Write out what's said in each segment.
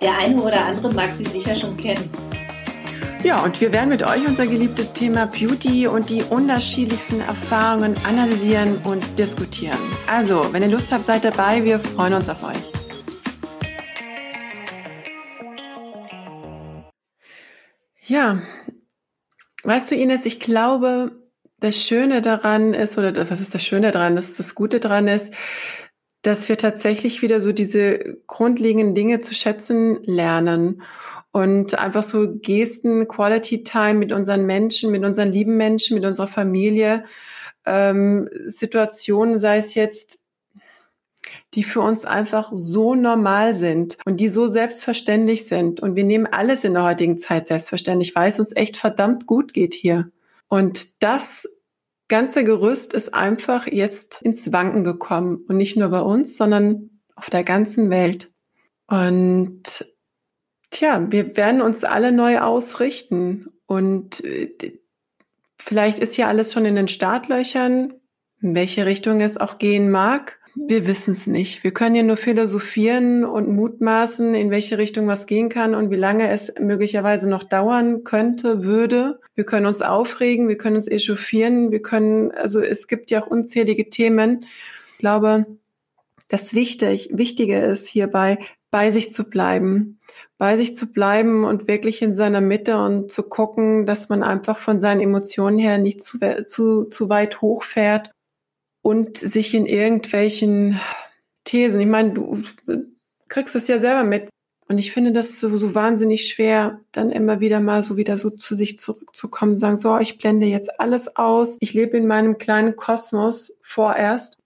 Der eine oder andere mag sie sicher schon kennen. Ja, und wir werden mit euch unser geliebtes Thema Beauty und die unterschiedlichsten Erfahrungen analysieren und diskutieren. Also, wenn ihr Lust habt, seid dabei. Wir freuen uns auf euch. Ja, weißt du, Ines, ich glaube, das Schöne daran ist, oder was ist das Schöne daran, dass das Gute daran ist, dass wir tatsächlich wieder so diese grundlegenden Dinge zu schätzen lernen und einfach so Gesten, Quality Time mit unseren Menschen, mit unseren lieben Menschen, mit unserer Familie, ähm, Situationen, sei es jetzt, die für uns einfach so normal sind und die so selbstverständlich sind. Und wir nehmen alles in der heutigen Zeit selbstverständlich, weil es uns echt verdammt gut geht hier. Und das ganze Gerüst ist einfach jetzt ins Wanken gekommen. Und nicht nur bei uns, sondern auf der ganzen Welt. Und Tja, wir werden uns alle neu ausrichten und äh, vielleicht ist ja alles schon in den Startlöchern, in welche Richtung es auch gehen mag. Wir wissen es nicht. Wir können ja nur philosophieren und mutmaßen, in welche Richtung was gehen kann und wie lange es möglicherweise noch dauern könnte, würde. Wir können uns aufregen, wir können uns echauffieren, wir können, also es gibt ja auch unzählige Themen. Ich glaube, das wichtig, Wichtige ist hierbei, bei sich zu bleiben, bei sich zu bleiben und wirklich in seiner Mitte und zu gucken, dass man einfach von seinen Emotionen her nicht zu, zu, zu weit hochfährt und sich in irgendwelchen Thesen, ich meine, du kriegst es ja selber mit. Und ich finde das so, so wahnsinnig schwer, dann immer wieder mal so wieder so zu sich zurückzukommen, sagen, so, ich blende jetzt alles aus, ich lebe in meinem kleinen Kosmos vorerst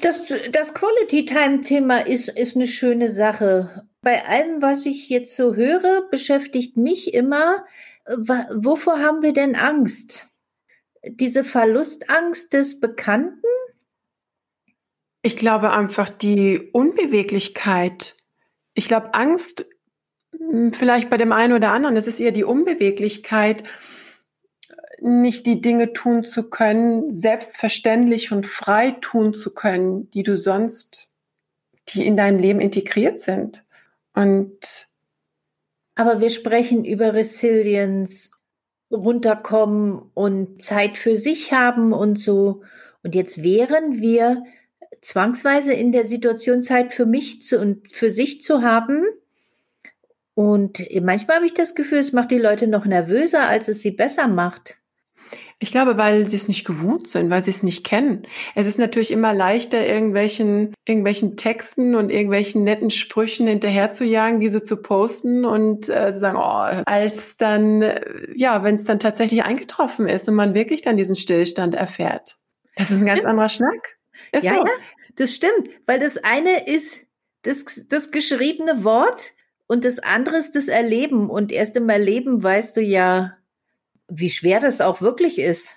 das, das Quality Time Thema ist, ist eine schöne Sache. Bei allem, was ich jetzt so höre, beschäftigt mich immer, wovor haben wir denn Angst? Diese Verlustangst des Bekannten? Ich glaube einfach die Unbeweglichkeit. Ich glaube Angst, hm, vielleicht bei dem einen oder anderen, das ist eher die Unbeweglichkeit nicht die Dinge tun zu können, selbstverständlich und frei tun zu können, die du sonst, die in deinem Leben integriert sind. Und aber wir sprechen über Resilience, runterkommen und Zeit für sich haben und so. Und jetzt wären wir zwangsweise in der Situation, Zeit für mich zu, und für sich zu haben. Und manchmal habe ich das Gefühl, es macht die Leute noch nervöser, als es sie besser macht. Ich glaube, weil sie es nicht gewohnt sind, weil sie es nicht kennen. Es ist natürlich immer leichter, irgendwelchen, irgendwelchen Texten und irgendwelchen netten Sprüchen hinterherzujagen, diese zu posten und äh, zu sagen, oh, als dann, äh, ja, wenn es dann tatsächlich eingetroffen ist und man wirklich dann diesen Stillstand erfährt. Das ist ein ganz anderer Schnack. Ist ja, so. ja, das stimmt, weil das eine ist das, das geschriebene Wort und das andere ist das Erleben. Und erst im Erleben weißt du ja, wie schwer das auch wirklich ist.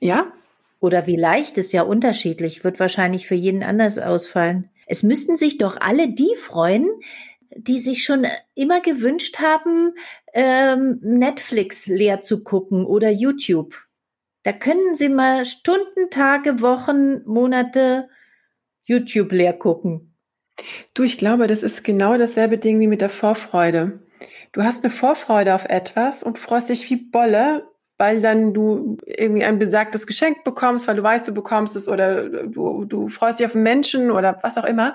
Ja. Oder wie leicht ist ja unterschiedlich, wird wahrscheinlich für jeden anders ausfallen. Es müssten sich doch alle die freuen, die sich schon immer gewünscht haben, ähm, Netflix leer zu gucken oder YouTube. Da können sie mal Stunden, Tage, Wochen, Monate YouTube leer gucken. Du, ich glaube, das ist genau dasselbe Ding wie mit der Vorfreude. Du hast eine Vorfreude auf etwas und freust dich wie Bolle, weil dann du irgendwie ein besagtes Geschenk bekommst, weil du weißt, du bekommst es oder du, du freust dich auf einen Menschen oder was auch immer.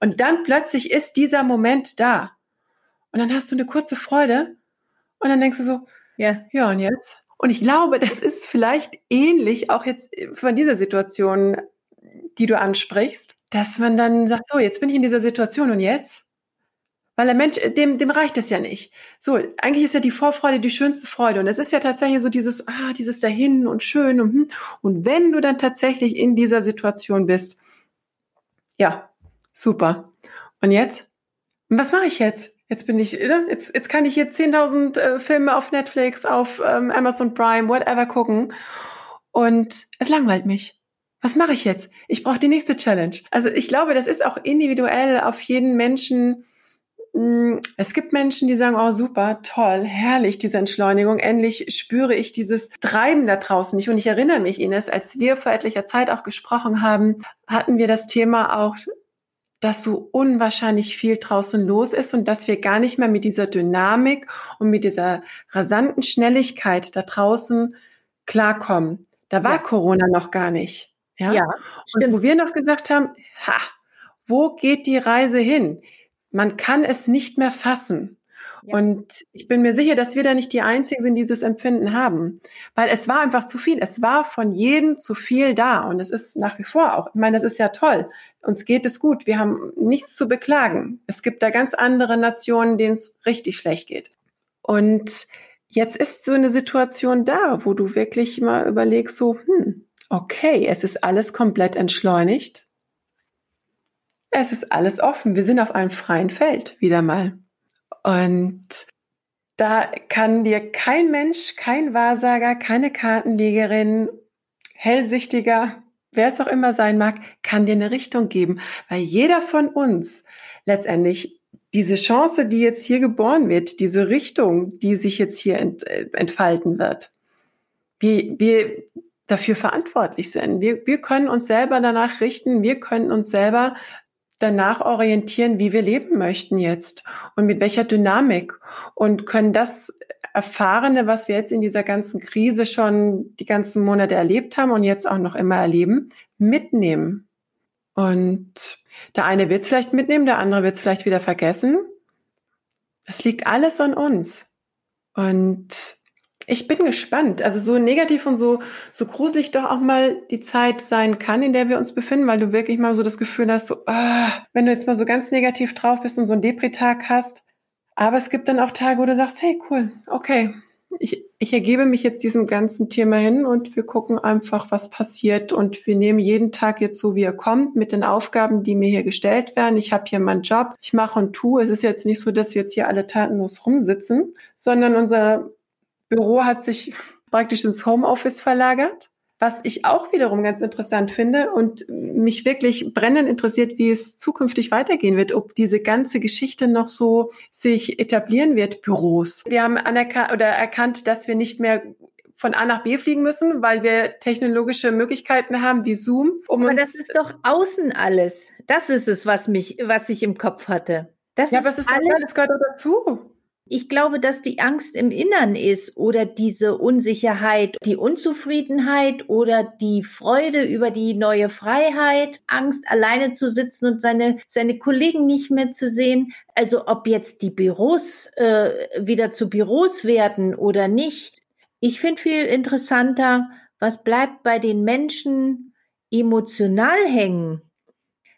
Und dann plötzlich ist dieser Moment da. Und dann hast du eine kurze Freude und dann denkst du so, ja, ja, und jetzt? Und ich glaube, das ist vielleicht ähnlich auch jetzt von dieser Situation, die du ansprichst, dass man dann sagt, so, jetzt bin ich in dieser Situation und jetzt? Weil der Mensch, dem, dem reicht es ja nicht. So, eigentlich ist ja die Vorfreude die schönste Freude. Und es ist ja tatsächlich so dieses, ah, dieses dahin und schön und, hm. und wenn du dann tatsächlich in dieser Situation bist, ja, super. Und jetzt? Was mache ich jetzt? Jetzt bin ich, ne, jetzt, jetzt kann ich hier 10.000 äh, Filme auf Netflix, auf ähm, Amazon Prime, whatever gucken. Und es langweilt mich. Was mache ich jetzt? Ich brauche die nächste Challenge. Also ich glaube, das ist auch individuell auf jeden Menschen. Hm, es gibt Menschen, die sagen, oh super, toll, herrlich, diese Entschleunigung. Endlich spüre ich dieses Treiben da draußen nicht. Und ich erinnere mich, Ines, als wir vor etlicher Zeit auch gesprochen haben, hatten wir das Thema auch dass so unwahrscheinlich viel draußen los ist und dass wir gar nicht mehr mit dieser Dynamik und mit dieser rasanten Schnelligkeit da draußen klarkommen. Da war ja. Corona noch gar nicht. Ja, ja und wo wir noch gesagt haben, ha, wo geht die Reise hin? Man kann es nicht mehr fassen. Und ich bin mir sicher, dass wir da nicht die Einzigen sind, die dieses Empfinden haben. Weil es war einfach zu viel. Es war von jedem zu viel da. Und es ist nach wie vor auch, ich meine, das ist ja toll. Uns geht es gut. Wir haben nichts zu beklagen. Es gibt da ganz andere Nationen, denen es richtig schlecht geht. Und jetzt ist so eine Situation da, wo du wirklich mal überlegst, so, hm, okay, es ist alles komplett entschleunigt. Es ist alles offen. Wir sind auf einem freien Feld wieder mal. Und da kann dir kein Mensch, kein Wahrsager, keine Kartenlegerin, Hellsichtiger, wer es auch immer sein mag, kann dir eine Richtung geben, weil jeder von uns letztendlich diese Chance, die jetzt hier geboren wird, diese Richtung, die sich jetzt hier äh, entfalten wird, wir, wir dafür verantwortlich sind. Wir, wir können uns selber danach richten, wir können uns selber danach orientieren, wie wir leben möchten jetzt und mit welcher Dynamik und können das Erfahrene, was wir jetzt in dieser ganzen Krise schon die ganzen Monate erlebt haben und jetzt auch noch immer erleben, mitnehmen. Und der eine wird es vielleicht mitnehmen, der andere wird es vielleicht wieder vergessen. Das liegt alles an uns. Und ich bin gespannt. Also so negativ und so, so gruselig doch auch mal die Zeit sein kann, in der wir uns befinden, weil du wirklich mal so das Gefühl hast, so, ah, wenn du jetzt mal so ganz negativ drauf bist und so einen Depri-Tag hast. Aber es gibt dann auch Tage, wo du sagst, hey, cool, okay, ich, ich ergebe mich jetzt diesem ganzen Thema hin und wir gucken einfach, was passiert. Und wir nehmen jeden Tag jetzt so, wie er kommt, mit den Aufgaben, die mir hier gestellt werden. Ich habe hier meinen Job, ich mache und tue. Es ist jetzt nicht so, dass wir jetzt hier alle tatenlos rumsitzen, sondern unser Büro hat sich praktisch ins Homeoffice verlagert. Was ich auch wiederum ganz interessant finde und mich wirklich brennend interessiert, wie es zukünftig weitergehen wird, ob diese ganze Geschichte noch so sich etablieren wird, Büros. Wir haben anerkannt oder erkannt, dass wir nicht mehr von A nach B fliegen müssen, weil wir technologische Möglichkeiten haben wie Zoom. Um aber das ist doch außen alles. Das ist es, was mich, was ich im Kopf hatte. Das ja, ist aber es ist alles, das gehört dazu. Ich glaube, dass die Angst im Innern ist oder diese Unsicherheit, die Unzufriedenheit oder die Freude über die neue Freiheit, Angst alleine zu sitzen und seine, seine Kollegen nicht mehr zu sehen. Also ob jetzt die Büros äh, wieder zu Büros werden oder nicht. Ich finde viel interessanter, was bleibt bei den Menschen emotional hängen.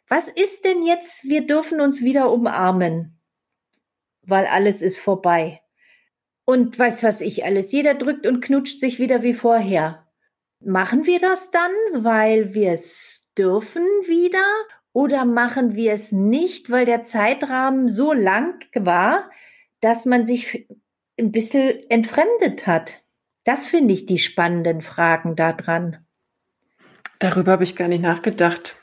Was ist denn jetzt, wir dürfen uns wieder umarmen? Weil alles ist vorbei. Und weiß was ich alles, jeder drückt und knutscht sich wieder wie vorher. Machen wir das dann, weil wir es dürfen wieder? Oder machen wir es nicht, weil der Zeitrahmen so lang war, dass man sich ein bisschen entfremdet hat? Das finde ich die spannenden Fragen daran. Darüber habe ich gar nicht nachgedacht,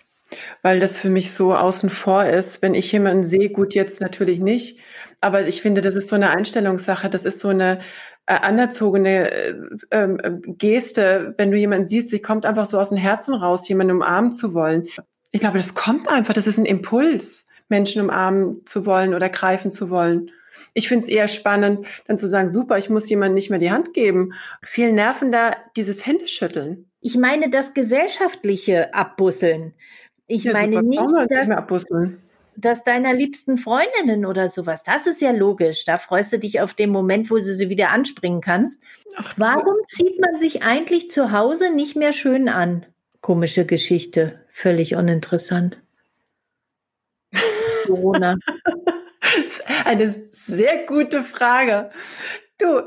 weil das für mich so außen vor ist. Wenn ich jemanden sehe, gut, jetzt natürlich nicht, aber ich finde, das ist so eine Einstellungssache, das ist so eine äh, anerzogene äh, äh, Geste, wenn du jemanden siehst, sie kommt einfach so aus dem Herzen raus, jemanden umarmen zu wollen. Ich glaube, das kommt einfach, das ist ein Impuls, Menschen umarmen zu wollen oder greifen zu wollen. Ich finde es eher spannend, dann zu sagen, super, ich muss jemandem nicht mehr die Hand geben. Viel nervender dieses Händeschütteln. Ich meine das gesellschaftliche Abbusseln. Ich ja, meine super, nicht, dass, nicht dass deiner liebsten Freundinnen oder sowas, das ist ja logisch. Da freust du dich auf den Moment, wo du sie wieder anspringen kannst. Ach, Warum zieht man sich eigentlich zu Hause nicht mehr schön an? Komische Geschichte, völlig uninteressant. Corona. Eine sehr gute Frage. Du,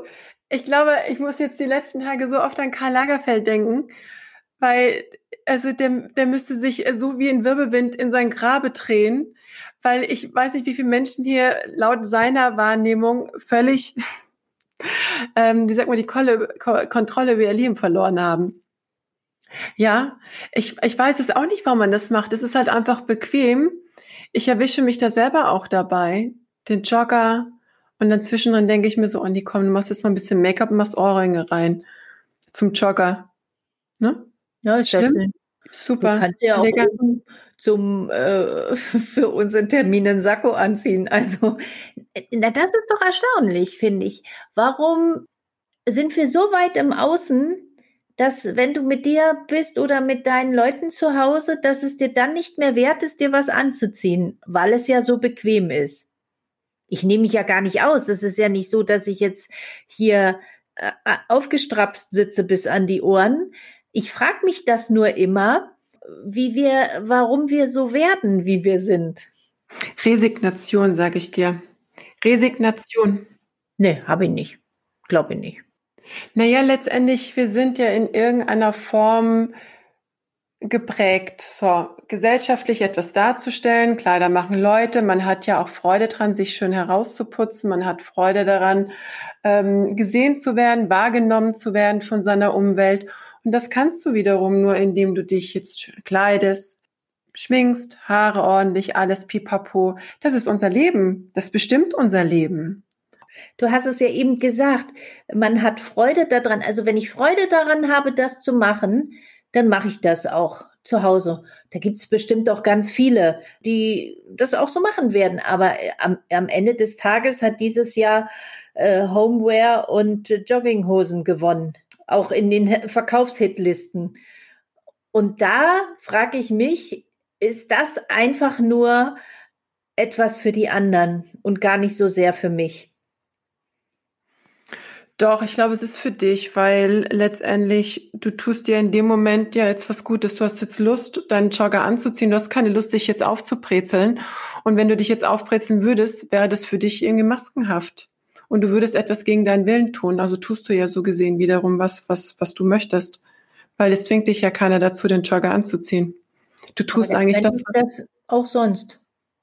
ich glaube, ich muss jetzt die letzten Tage so oft an Karl Lagerfeld denken, weil also der, der müsste sich so wie ein Wirbelwind in sein Grabe drehen, weil ich weiß nicht, wie viele Menschen hier laut seiner Wahrnehmung völlig, ähm, wie sagt man, die Kolle, Ko Kontrolle über ihr Leben verloren haben. Ja, ich, ich weiß es auch nicht, warum man das macht. Es ist halt einfach bequem. Ich erwische mich da selber auch dabei. Den Jogger. Und dann zwischendrin denke ich mir so, Andi, komm, du machst jetzt mal ein bisschen Make-up und machst Ohrringe rein. Zum Jogger. Ne? Ja, ist schlimm. Super. Du kannst ja auch zum äh, für unseren Termin einen Sakko anziehen. Also, na, das ist doch erstaunlich, finde ich. Warum sind wir so weit im Außen, dass wenn du mit dir bist oder mit deinen Leuten zu Hause, dass es dir dann nicht mehr wert ist, dir was anzuziehen, weil es ja so bequem ist. Ich nehme mich ja gar nicht aus. Es ist ja nicht so, dass ich jetzt hier äh, aufgestrapst sitze bis an die Ohren. Ich frage mich das nur immer, wie wir, warum wir so werden, wie wir sind. Resignation, sage ich dir. Resignation. Nee, habe ich nicht. Glaube ich nicht. Naja, letztendlich, wir sind ja in irgendeiner Form geprägt, so gesellschaftlich etwas darzustellen. Kleider machen Leute. Man hat ja auch Freude dran, sich schön herauszuputzen. Man hat Freude daran, ähm, gesehen zu werden, wahrgenommen zu werden von seiner Umwelt. Und das kannst du wiederum nur, indem du dich jetzt kleidest, schminkst, Haare ordentlich, alles pipapo. Das ist unser Leben. Das bestimmt unser Leben. Du hast es ja eben gesagt, man hat Freude daran. Also wenn ich Freude daran habe, das zu machen, dann mache ich das auch zu Hause. Da gibt's bestimmt auch ganz viele, die das auch so machen werden. Aber äh, am, am Ende des Tages hat dieses Jahr äh, Homeware und äh, Jogginghosen gewonnen, auch in den Verkaufshitlisten. Und da frage ich mich, ist das einfach nur etwas für die anderen und gar nicht so sehr für mich? Doch, ich glaube, es ist für dich, weil letztendlich du tust dir in dem Moment ja jetzt was Gutes. Du hast jetzt Lust, deinen Jogger anzuziehen. Du hast keine Lust, dich jetzt aufzubrezeln. Und wenn du dich jetzt aufbrezeln würdest, wäre das für dich irgendwie maskenhaft. Und du würdest etwas gegen deinen Willen tun. Also tust du ja so gesehen wiederum was, was, was du möchtest. Weil es zwingt dich ja keiner dazu, den Jogger anzuziehen. Du tust eigentlich das. das auch sonst,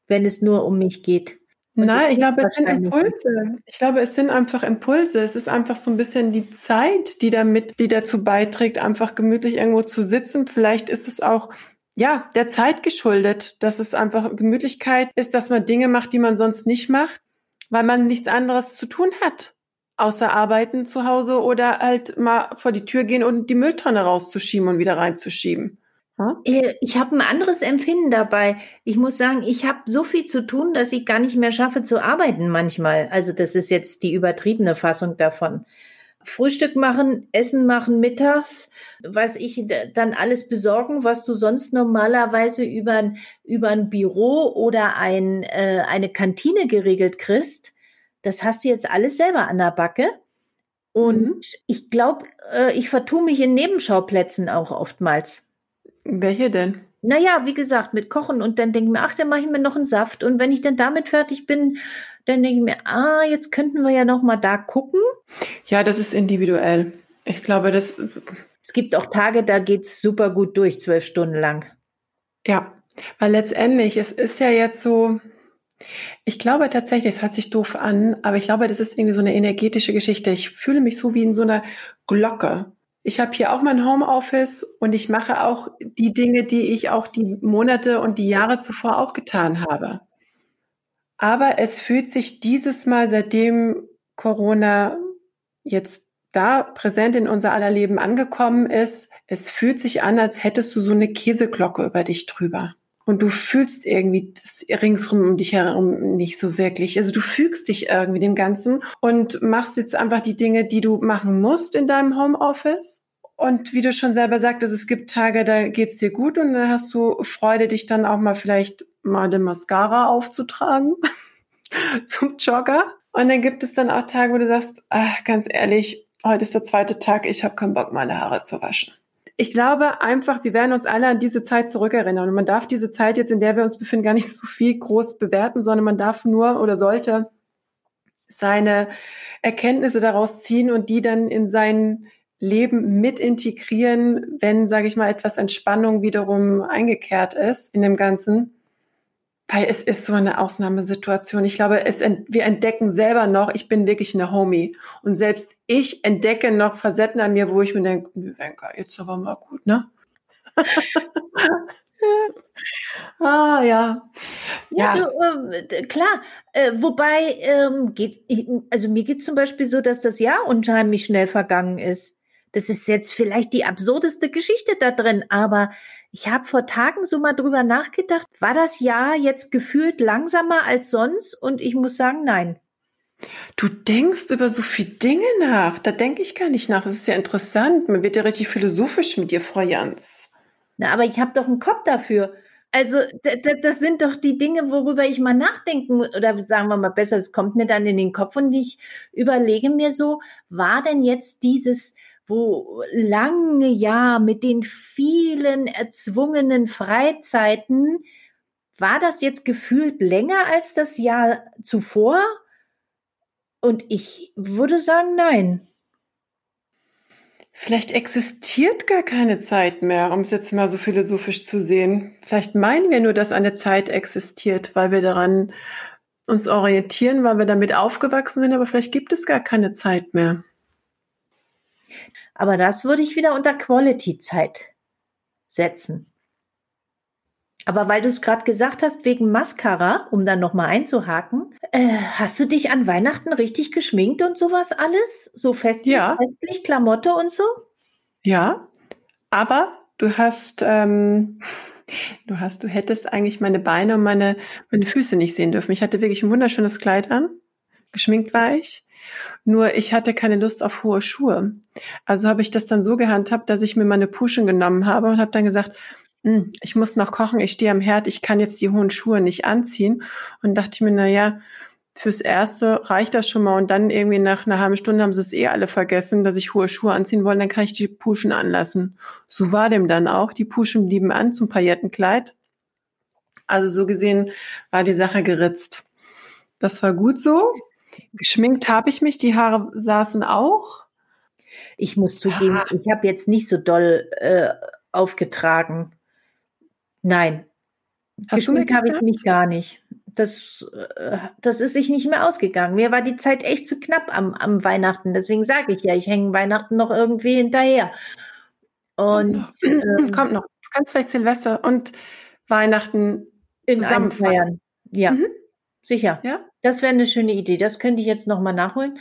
wenn es nur um mich geht. Nein, ich glaube, es sind Impulse. Ich glaube, es sind einfach Impulse. Es ist einfach so ein bisschen die Zeit, die damit, die dazu beiträgt, einfach gemütlich irgendwo zu sitzen. Vielleicht ist es auch, ja, der Zeit geschuldet, dass es einfach Gemütlichkeit ist, dass man Dinge macht, die man sonst nicht macht, weil man nichts anderes zu tun hat. Außer arbeiten zu Hause oder halt mal vor die Tür gehen und die Mülltonne rauszuschieben und wieder reinzuschieben. Äh, ich habe ein anderes Empfinden dabei. Ich muss sagen, ich habe so viel zu tun, dass ich gar nicht mehr schaffe zu arbeiten manchmal. Also das ist jetzt die übertriebene Fassung davon. Frühstück machen, Essen machen mittags, was ich dann alles besorgen, was du sonst normalerweise über, über ein Büro oder ein, äh, eine Kantine geregelt kriegst. Das hast du jetzt alles selber an der Backe. Und mhm. ich glaube, äh, ich vertue mich in Nebenschauplätzen auch oftmals. Welche denn? Naja, wie gesagt, mit Kochen und dann denke ich mir, ach, dann mache ich mir noch einen Saft. Und wenn ich dann damit fertig bin, dann denke ich mir, ah, jetzt könnten wir ja noch mal da gucken. Ja, das ist individuell. Ich glaube, das. Es gibt auch Tage, da geht's super gut durch, zwölf Stunden lang. Ja, weil letztendlich, es ist ja jetzt so, ich glaube tatsächlich, es hört sich doof an, aber ich glaube, das ist irgendwie so eine energetische Geschichte. Ich fühle mich so wie in so einer Glocke. Ich habe hier auch mein Homeoffice und ich mache auch die Dinge, die ich auch die Monate und die Jahre zuvor auch getan habe. Aber es fühlt sich dieses Mal, seitdem Corona jetzt da präsent in unser aller Leben angekommen ist, es fühlt sich an, als hättest du so eine Käseglocke über dich drüber. Und du fühlst irgendwie das ringsrum um dich herum nicht so wirklich. Also du fügst dich irgendwie dem Ganzen und machst jetzt einfach die Dinge, die du machen musst in deinem Homeoffice. Und wie du schon selber sagtest, es gibt Tage, da geht's dir gut und dann hast du Freude, dich dann auch mal vielleicht mal den Mascara aufzutragen zum Jogger. Und dann gibt es dann auch Tage, wo du sagst, ach, ganz ehrlich, heute ist der zweite Tag, ich habe keinen Bock, meine Haare zu waschen ich glaube einfach, wir werden uns alle an diese Zeit zurückerinnern. Und man darf diese Zeit jetzt, in der wir uns befinden, gar nicht so viel groß bewerten, sondern man darf nur oder sollte seine Erkenntnisse daraus ziehen und die dann in sein Leben mit integrieren, wenn, sage ich mal, etwas Entspannung wiederum eingekehrt ist in dem Ganzen. Weil es ist so eine Ausnahmesituation. Ich glaube, es, wir entdecken selber noch, ich bin wirklich eine Homie. Und selbst ich entdecke noch Facetten an mir, wo ich mir denke, Wenka, jetzt aber mal gut, ne? ah, ja. Ja, ja äh, klar. Äh, wobei, ähm, geht, also mir geht zum Beispiel so, dass das Jahr unheimlich schnell vergangen ist. Das ist jetzt vielleicht die absurdeste Geschichte da drin, aber ich habe vor Tagen so mal drüber nachgedacht, war das Jahr jetzt gefühlt langsamer als sonst? Und ich muss sagen, nein. Du denkst über so viele Dinge nach. Da denke ich gar nicht nach. Das ist ja interessant. Man wird ja richtig philosophisch mit dir, Frau Jans. Na, aber ich habe doch einen Kopf dafür. Also das sind doch die Dinge, worüber ich mal nachdenken oder sagen wir mal besser, es kommt mir dann in den Kopf und ich überlege mir so, war denn jetzt dieses wo lange Jahr mit den vielen erzwungenen Freizeiten, war das jetzt gefühlt länger als das Jahr zuvor? Und ich würde sagen, nein. Vielleicht existiert gar keine Zeit mehr, um es jetzt mal so philosophisch zu sehen. Vielleicht meinen wir nur, dass eine Zeit existiert, weil wir daran uns orientieren, weil wir damit aufgewachsen sind, aber vielleicht gibt es gar keine Zeit mehr. Aber das würde ich wieder unter Quality-Zeit setzen. Aber weil du es gerade gesagt hast, wegen Mascara, um dann nochmal einzuhaken, äh, hast du dich an Weihnachten richtig geschminkt und sowas alles? So festlich, ja. festlich Klamotte und so? Ja, aber du hast, ähm, du hast, du hättest eigentlich meine Beine und meine, meine Füße nicht sehen dürfen. Ich hatte wirklich ein wunderschönes Kleid an. Geschminkt war ich. Nur ich hatte keine Lust auf hohe Schuhe. Also habe ich das dann so gehandhabt, dass ich mir meine Puschen genommen habe und habe dann gesagt, hm, ich muss noch kochen, ich stehe am Herd, ich kann jetzt die hohen Schuhe nicht anziehen. Und dachte ich mir, na ja, fürs Erste reicht das schon mal. Und dann irgendwie nach einer halben Stunde haben sie es eh alle vergessen, dass ich hohe Schuhe anziehen wollen, dann kann ich die Puschen anlassen. So war dem dann auch. Die Puschen blieben an zum Paillettenkleid. Also so gesehen war die Sache geritzt. Das war gut so. Geschminkt habe ich mich, die Haare saßen auch. Ich muss zugeben, ah. ich habe jetzt nicht so doll äh, aufgetragen. Nein. Hast Geschminkt habe ich mich gar nicht. Das, äh, das ist sich nicht mehr ausgegangen. Mir war die Zeit echt zu knapp am, am Weihnachten. Deswegen sage ich ja, ich hänge Weihnachten noch irgendwie hinterher. Und kommt noch. Ähm, kommt noch. Du kannst vielleicht Silvester und Weihnachten in zusammen feiern. Ja, mhm. sicher. Ja? Das wäre eine schöne Idee. Das könnte ich jetzt nochmal nachholen.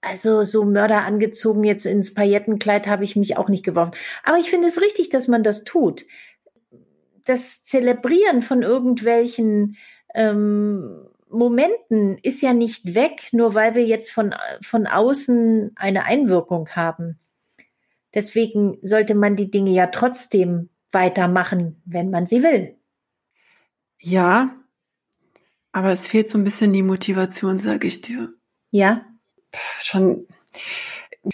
Also so Mörder angezogen jetzt ins Paillettenkleid habe ich mich auch nicht geworfen. Aber ich finde es richtig, dass man das tut. Das Zelebrieren von irgendwelchen ähm, Momenten ist ja nicht weg, nur weil wir jetzt von, von außen eine Einwirkung haben. Deswegen sollte man die Dinge ja trotzdem weitermachen, wenn man sie will. Ja, aber es fehlt so ein bisschen die Motivation, sage ich dir. Ja. schon.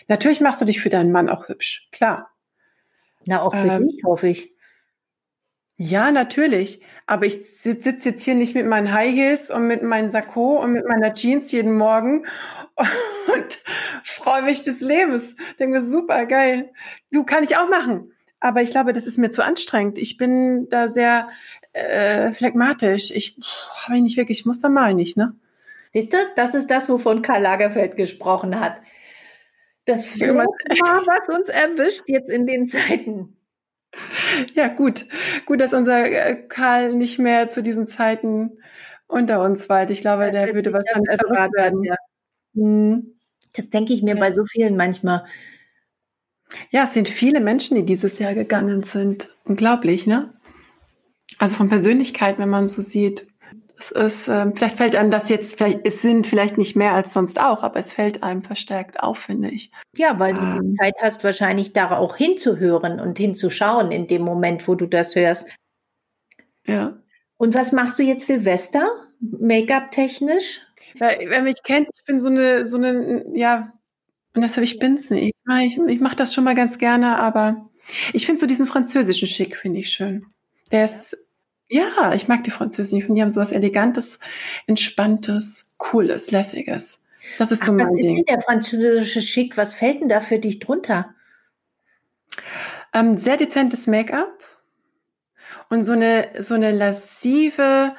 Natürlich machst du dich für deinen Mann auch hübsch, klar. Na, auch für ähm, dich, hoffe ich. Ja, natürlich. Aber ich sitze jetzt hier nicht mit meinen High Heels und mit meinem Sakko und mit meiner Jeans jeden Morgen und freue mich des Lebens. Denke mir, super, geil. Du kann ich auch machen. Aber ich glaube, das ist mir zu anstrengend. Ich bin da sehr äh, phlegmatisch. Ich habe nicht wirklich, muss da mal nicht, ne? Siehst du, das ist das, wovon Karl Lagerfeld gesprochen hat. Das Phlegma, was uns erwischt jetzt in den Zeiten. Ja, gut. Gut, dass unser äh, Karl nicht mehr zu diesen Zeiten unter uns weilt. Ich glaube, der würde wahrscheinlich verraten werden. Ja. Hm. Das denke ich mir ja. bei so vielen manchmal. Ja, es sind viele Menschen, die dieses Jahr gegangen sind. Unglaublich, ne? Also von Persönlichkeit, wenn man so sieht. Es ist, äh, vielleicht fällt einem das jetzt, es sind vielleicht nicht mehr als sonst auch, aber es fällt einem verstärkt auf, finde ich. Ja, weil ähm. du Zeit hast, wahrscheinlich da auch hinzuhören und hinzuschauen in dem Moment, wo du das hörst. Ja. Und was machst du jetzt Silvester? Make-up technisch? Ja, wer mich kennt, ich bin so eine, so eine, ja, und deshalb, ich bin's nicht. Ich, ich mache das schon mal ganz gerne, aber ich finde so diesen französischen Schick, finde ich schön. Der ist, ja, ich mag die Französen. Ich finde, die haben so was Elegantes, Entspanntes, Cooles, Lässiges. Das ist so Ach, mein was Ding. Was ist denn der französische Schick? Was fällt denn da für dich drunter? Ähm, sehr dezentes Make-up und so eine, so eine lassive,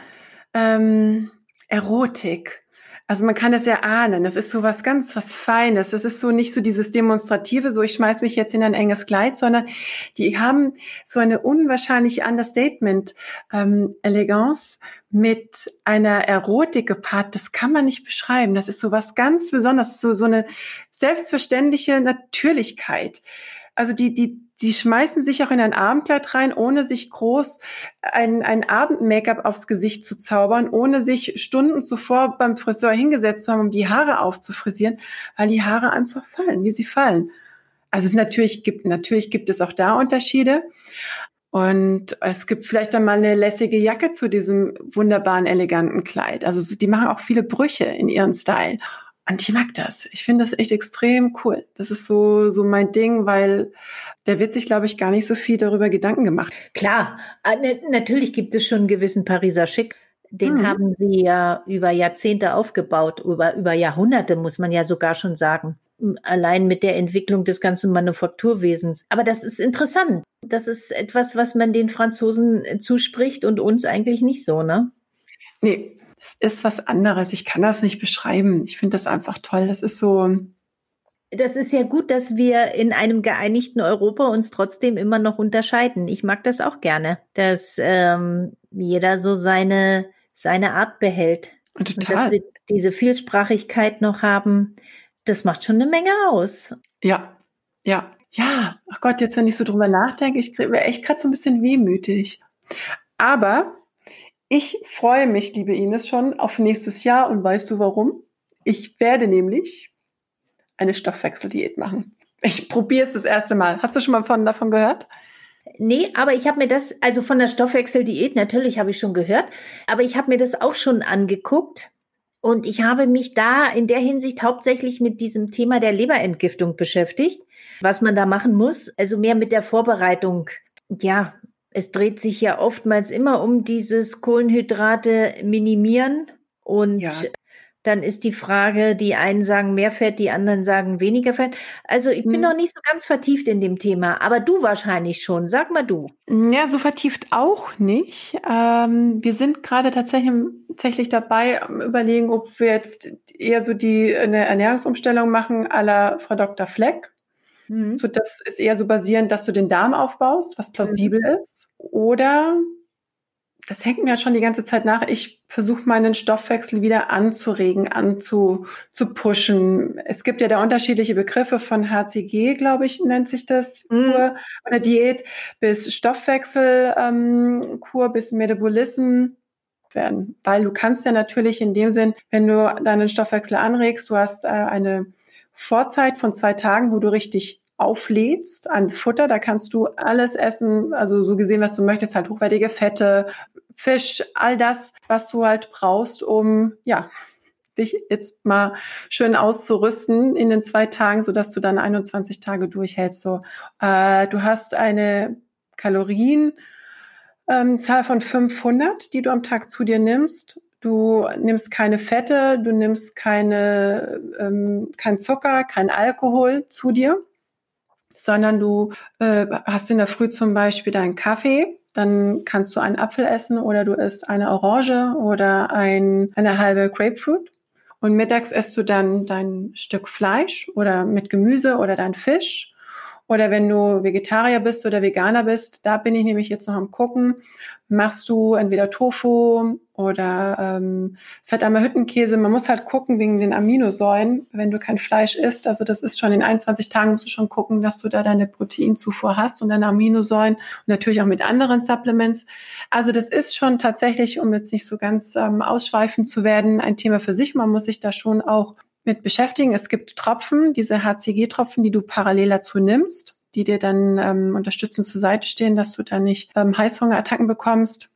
ähm, Erotik. Also man kann das ja ahnen. Das ist so was ganz was Feines. Das ist so nicht so dieses Demonstrative, so ich schmeiß mich jetzt in ein enges Kleid, sondern die haben so eine unwahrscheinliche Understatement-Eleganz ähm, mit einer Erotik gepaart. Das kann man nicht beschreiben. Das ist so was ganz Besonderes, so, so eine selbstverständliche Natürlichkeit. Also die, die, die schmeißen sich auch in ein Abendkleid rein, ohne sich groß ein, ein Abend-Make-up aufs Gesicht zu zaubern, ohne sich Stunden zuvor beim Friseur hingesetzt zu haben, um die Haare aufzufrisieren, weil die Haare einfach fallen, wie sie fallen. Also es natürlich gibt, natürlich gibt es auch da Unterschiede. Und es gibt vielleicht dann mal eine lässige Jacke zu diesem wunderbaren, eleganten Kleid. Also die machen auch viele Brüche in ihren Style. Und ich mag das. Ich finde das echt extrem cool. Das ist so, so mein Ding, weil der wird sich, glaube ich, gar nicht so viel darüber Gedanken gemacht. Klar, äh, natürlich gibt es schon einen gewissen Pariser Schick. Den mhm. haben sie ja über Jahrzehnte aufgebaut, über, über Jahrhunderte, muss man ja sogar schon sagen. Allein mit der Entwicklung des ganzen Manufakturwesens. Aber das ist interessant. Das ist etwas, was man den Franzosen zuspricht und uns eigentlich nicht so, ne? Nee, ist was anderes. Ich kann das nicht beschreiben. Ich finde das einfach toll. Das ist so. Das ist ja gut, dass wir in einem geeinigten Europa uns trotzdem immer noch unterscheiden. Ich mag das auch gerne, dass ähm, jeder so seine, seine Art behält. Total. Und dass wir diese Vielsprachigkeit noch haben, das macht schon eine Menge aus. Ja, ja, ja. Ach Gott, jetzt wenn ich so drüber nachdenke, ich wäre echt gerade so ein bisschen wehmütig. Aber ich freue mich, liebe Ines, schon auf nächstes Jahr und weißt du warum? Ich werde nämlich eine Stoffwechseldiät machen. Ich probiere es das erste Mal. Hast du schon mal von, davon gehört? Nee, aber ich habe mir das, also von der Stoffwechseldiät, natürlich habe ich schon gehört, aber ich habe mir das auch schon angeguckt und ich habe mich da in der Hinsicht hauptsächlich mit diesem Thema der Leberentgiftung beschäftigt, was man da machen muss, also mehr mit der Vorbereitung. Ja, es dreht sich ja oftmals immer um dieses Kohlenhydrate minimieren und ja. dann ist die Frage, die einen sagen mehr Fett, die anderen sagen weniger Fett. Also ich bin hm. noch nicht so ganz vertieft in dem Thema, aber du wahrscheinlich schon. Sag mal du. Ja, so vertieft auch nicht. Ähm, wir sind gerade tatsächlich, tatsächlich dabei, überlegen, ob wir jetzt eher so die eine Ernährungsumstellung machen la Frau Dr. Fleck Mhm. So, das ist eher so basierend, dass du den Darm aufbaust, was plausibel mhm. ist. Oder das hängt mir ja schon die ganze Zeit nach. Ich versuche meinen Stoffwechsel wieder anzuregen, anzu zu pushen. Es gibt ja da unterschiedliche Begriffe von HCG, glaube ich, nennt sich das mhm. Kur oder Diät bis Stoffwechselkur ähm, bis Metabolism werden, weil du kannst ja natürlich in dem Sinn, wenn du deinen Stoffwechsel anregst, du hast äh, eine Vorzeit von zwei Tagen, wo du richtig auflädst an Futter. Da kannst du alles essen, also so gesehen, was du möchtest, halt hochwertige Fette, Fisch, all das, was du halt brauchst, um, ja, dich jetzt mal schön auszurüsten in den zwei Tagen, so dass du dann 21 Tage durchhältst. So, äh, du hast eine Kalorienzahl ähm, von 500, die du am Tag zu dir nimmst. Du nimmst keine Fette, du nimmst keine, ähm, kein Zucker, kein Alkohol zu dir, sondern du äh, hast in der Früh zum Beispiel deinen Kaffee, dann kannst du einen Apfel essen oder du isst eine Orange oder ein, eine halbe Grapefruit. Und mittags isst du dann dein Stück Fleisch oder mit Gemüse oder dein Fisch oder wenn du Vegetarier bist oder Veganer bist, da bin ich nämlich jetzt noch am gucken, machst du entweder Tofu oder ähm, fettarmer Hüttenkäse. Man muss halt gucken wegen den Aminosäuren, wenn du kein Fleisch isst. Also das ist schon in 21 Tagen musst du schon gucken, dass du da deine Proteinzufuhr hast und deine Aminosäuren und natürlich auch mit anderen Supplements. Also das ist schon tatsächlich, um jetzt nicht so ganz ähm, ausschweifend zu werden, ein Thema für sich. Man muss sich da schon auch mit beschäftigen. Es gibt Tropfen, diese HCG-Tropfen, die du parallel dazu nimmst, die dir dann ähm, unterstützend zur Seite stehen, dass du dann nicht ähm, Heißhungerattacken bekommst.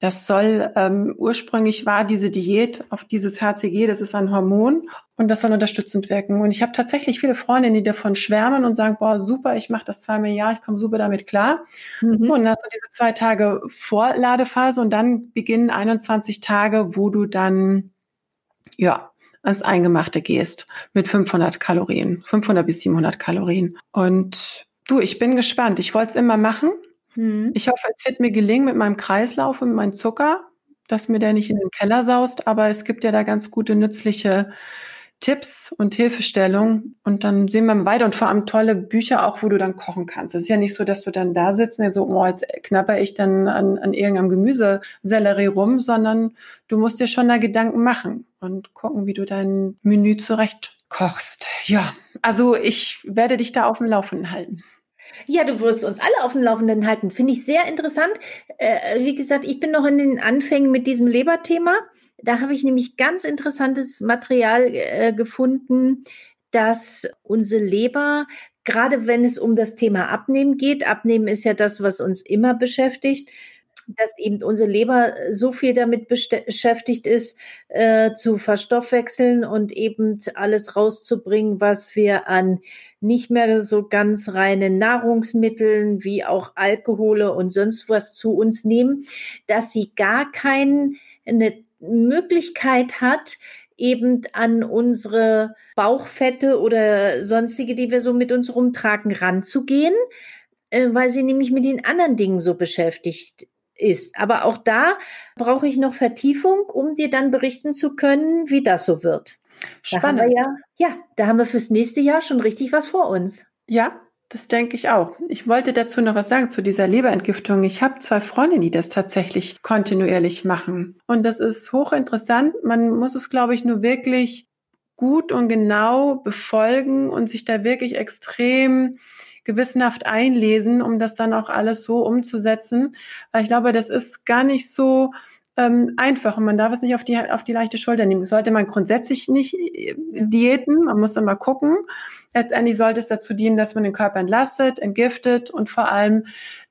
Das soll ähm, ursprünglich war diese Diät auf dieses HCG, das ist ein Hormon und das soll unterstützend wirken. Und ich habe tatsächlich viele Freundinnen, die davon schwärmen und sagen, boah, super, ich mache das zweimal im Jahr, ich komme super damit klar. Mhm. Und also diese zwei Tage Vorladephase und dann beginnen 21 Tage, wo du dann ja ans Eingemachte gehst mit 500 Kalorien, 500 bis 700 Kalorien. Und du, ich bin gespannt. Ich wollte es immer machen. Hm. Ich hoffe, es wird mir gelingen mit meinem Kreislauf und meinem Zucker. dass mir der nicht in den Keller saust, aber es gibt ja da ganz gute, nützliche Tipps und Hilfestellungen und dann sehen wir weiter und vor allem tolle Bücher auch, wo du dann kochen kannst. Es ist ja nicht so, dass du dann da sitzt und so, oh, jetzt knapper ich dann an, an irgendeinem Gemüsesellerie rum, sondern du musst dir schon da Gedanken machen und gucken, wie du dein Menü zurecht kochst. Ja, also ich werde dich da auf dem Laufenden halten. Ja, du wirst uns alle auf dem Laufenden halten. Finde ich sehr interessant. Äh, wie gesagt, ich bin noch in den Anfängen mit diesem Leberthema. Da habe ich nämlich ganz interessantes Material äh, gefunden, dass unsere Leber, gerade wenn es um das Thema Abnehmen geht, Abnehmen ist ja das, was uns immer beschäftigt, dass eben unsere Leber so viel damit beschäftigt ist, äh, zu verstoffwechseln und eben alles rauszubringen, was wir an nicht mehr so ganz reinen Nahrungsmitteln wie auch Alkohole und sonst was zu uns nehmen, dass sie gar keine Möglichkeit hat, eben an unsere Bauchfette oder sonstige, die wir so mit uns rumtragen, ranzugehen, äh, weil sie nämlich mit den anderen Dingen so beschäftigt ist. Aber auch da brauche ich noch Vertiefung, um dir dann berichten zu können, wie das so wird. Spannend. Da ja, ja, da haben wir fürs nächste Jahr schon richtig was vor uns. Ja, das denke ich auch. Ich wollte dazu noch was sagen zu dieser Leberentgiftung. Ich habe zwei Freundinnen, die das tatsächlich kontinuierlich machen. Und das ist hochinteressant. Man muss es, glaube ich, nur wirklich gut und genau befolgen und sich da wirklich extrem gewissenhaft einlesen, um das dann auch alles so umzusetzen. Weil ich glaube, das ist gar nicht so ähm, einfach und man darf es nicht auf die, auf die leichte Schulter nehmen. Sollte man grundsätzlich nicht äh, diäten, man muss immer gucken. Letztendlich sollte es dazu dienen, dass man den Körper entlastet, entgiftet und vor allem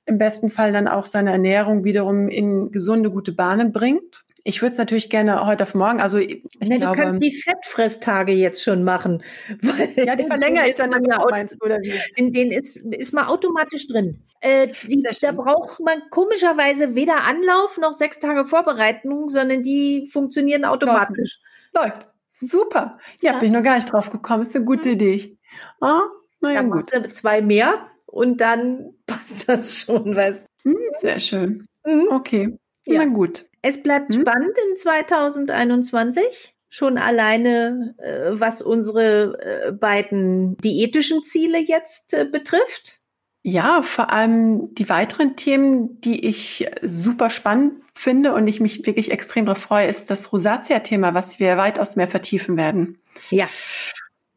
im besten Fall dann auch seine Ernährung wiederum in gesunde, gute Bahnen bringt. Ich würde es natürlich gerne heute auf morgen. Also ich nee, glaube, du kannst die Fettfresstage jetzt schon machen. ja, die verlängere ich dann ja meinst du, oder wie? In denen ist, ist man automatisch drin. Äh, die, da braucht man komischerweise weder Anlauf noch sechs Tage Vorbereitung, sondern die funktionieren automatisch. Läuft. Läuft. Super. Ja, ja, bin ich noch gar nicht drauf gekommen. Ist eine gute mhm. Idee. Ah, naja, dann gut. zwei mehr und dann passt das schon, weißt du. Hm, sehr schön. Mhm. Okay. Ja. Na gut. Es bleibt hm? spannend in 2021. Schon alleine, äh, was unsere äh, beiden diätischen Ziele jetzt äh, betrifft. Ja, vor allem die weiteren Themen, die ich super spannend finde und ich mich wirklich extrem darauf freue, ist das Rosatia-Thema, was wir weitaus mehr vertiefen werden. Ja,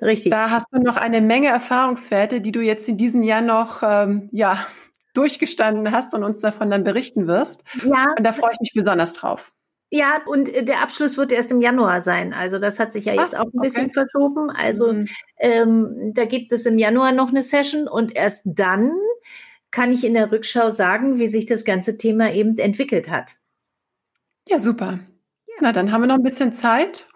richtig. Da hast du noch eine Menge Erfahrungswerte, die du jetzt in diesem Jahr noch, ähm, ja, durchgestanden hast und uns davon dann berichten wirst. Ja. Und da freue ich mich besonders drauf. Ja, und äh, der Abschluss wird erst im Januar sein. Also das hat sich ja jetzt ah, auch ein okay. bisschen verschoben. Also mhm. ähm, da gibt es im Januar noch eine Session und erst dann kann ich in der Rückschau sagen, wie sich das ganze Thema eben entwickelt hat. Ja, super. Ja. Na, dann haben wir noch ein bisschen Zeit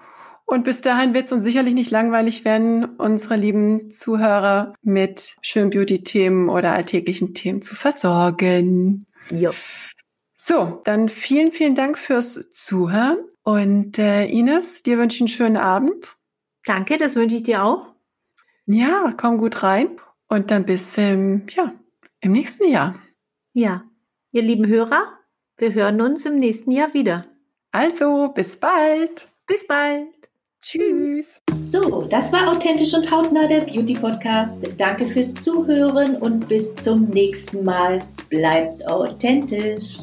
und bis dahin wird es uns sicherlich nicht langweilig werden, unsere lieben Zuhörer mit schönen Beauty-Themen oder alltäglichen Themen zu versorgen. Jo. So, dann vielen, vielen Dank fürs Zuhören. Und äh, Ines, dir wünsche ich einen schönen Abend. Danke, das wünsche ich dir auch. Ja, komm gut rein. Und dann bis ähm, ja, im nächsten Jahr. Ja, ihr lieben Hörer, wir hören uns im nächsten Jahr wieder. Also, bis bald. Bis bald. Tschüss. So, das war authentisch und hautnah der Beauty Podcast. Danke fürs Zuhören und bis zum nächsten Mal. Bleibt authentisch.